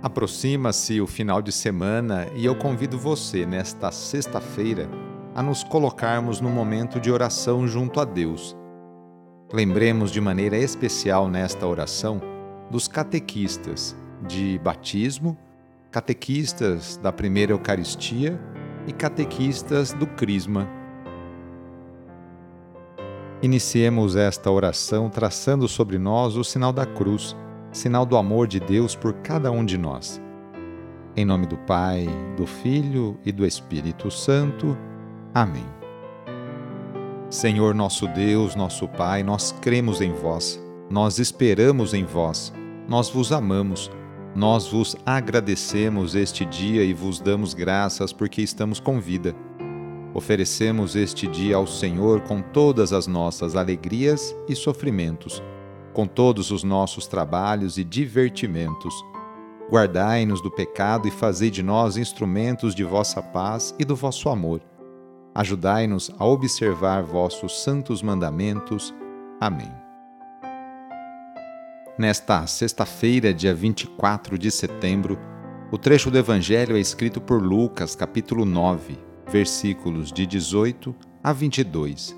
Aproxima-se o final de semana e eu convido você, nesta sexta-feira, a nos colocarmos no momento de oração junto a Deus. Lembremos de maneira especial nesta oração dos catequistas de batismo, catequistas da primeira Eucaristia e catequistas do Crisma. Iniciemos esta oração traçando sobre nós o sinal da cruz, sinal do amor de Deus por cada um de nós. Em nome do Pai, do Filho e do Espírito Santo. Amém. Senhor nosso Deus, nosso Pai, nós cremos em vós, nós esperamos em vós, nós vos amamos, nós vos agradecemos este dia e vos damos graças porque estamos com vida Oferecemos este dia ao Senhor com todas as nossas alegrias e sofrimentos, com todos os nossos trabalhos e divertimentos. Guardai-nos do pecado e fazei de nós instrumentos de vossa paz e do vosso amor. Ajudai-nos a observar vossos santos mandamentos. Amém. Nesta sexta-feira, dia 24 de setembro, o trecho do Evangelho é escrito por Lucas, capítulo 9 versículos de 18 a 22.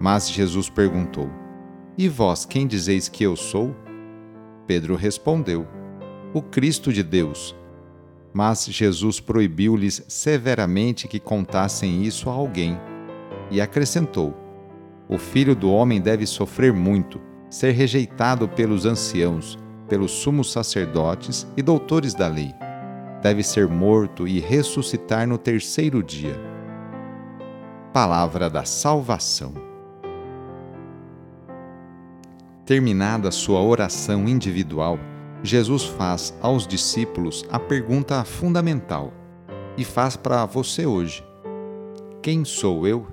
Mas Jesus perguntou: E vós quem dizeis que eu sou? Pedro respondeu: O Cristo de Deus. Mas Jesus proibiu-lhes severamente que contassem isso a alguém. E acrescentou: O filho do homem deve sofrer muito, ser rejeitado pelos anciãos, pelos sumos sacerdotes e doutores da lei deve ser morto e ressuscitar no terceiro dia. Palavra da Salvação. Terminada sua oração individual, Jesus faz aos discípulos a pergunta fundamental e faz para você hoje: Quem sou eu?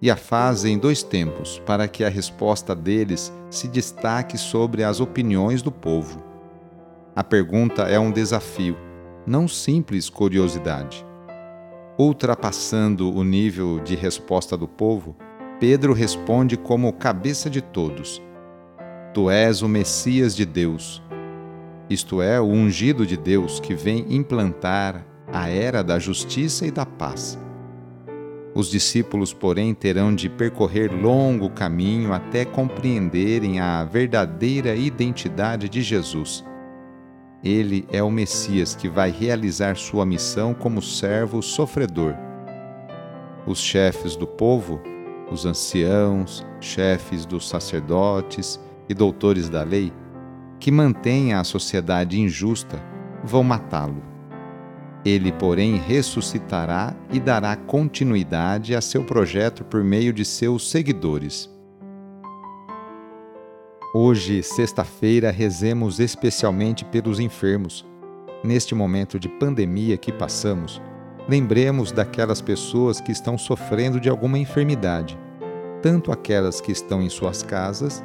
E a faz em dois tempos, para que a resposta deles se destaque sobre as opiniões do povo. A pergunta é um desafio não simples curiosidade. Ultrapassando o nível de resposta do povo, Pedro responde como cabeça de todos: Tu és o Messias de Deus, isto é, o ungido de Deus que vem implantar a era da justiça e da paz. Os discípulos, porém, terão de percorrer longo caminho até compreenderem a verdadeira identidade de Jesus ele é o Messias que vai realizar sua missão como servo sofredor. Os chefes do povo, os anciãos, chefes dos sacerdotes e doutores da lei, que mantêm a sociedade injusta, vão matá-lo. Ele, porém, ressuscitará e dará continuidade a seu projeto por meio de seus seguidores. Hoje, sexta-feira, rezemos especialmente pelos enfermos. Neste momento de pandemia que passamos, lembremos daquelas pessoas que estão sofrendo de alguma enfermidade, tanto aquelas que estão em suas casas,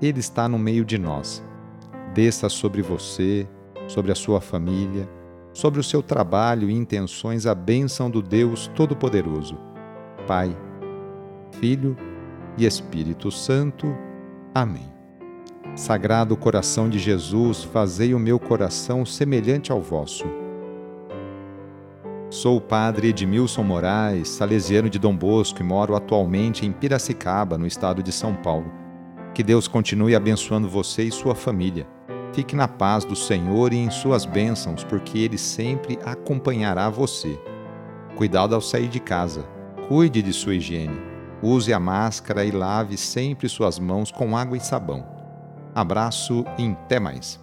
Ele está no meio de nós. Desça sobre você, sobre a sua família, sobre o seu trabalho e intenções a bênção do Deus Todo-Poderoso, Pai, Filho e Espírito Santo. Amém. Sagrado coração de Jesus, fazei o meu coração semelhante ao vosso. Sou o padre Edmilson Moraes, salesiano de Dom Bosco e moro atualmente em Piracicaba, no estado de São Paulo. Que Deus continue abençoando você e sua família Fique na paz do Senhor e em suas bênçãos, porque Ele sempre acompanhará você. Cuidado ao sair de casa. Cuide de sua higiene. Use a máscara e lave sempre suas mãos com água e sabão. Abraço e até mais.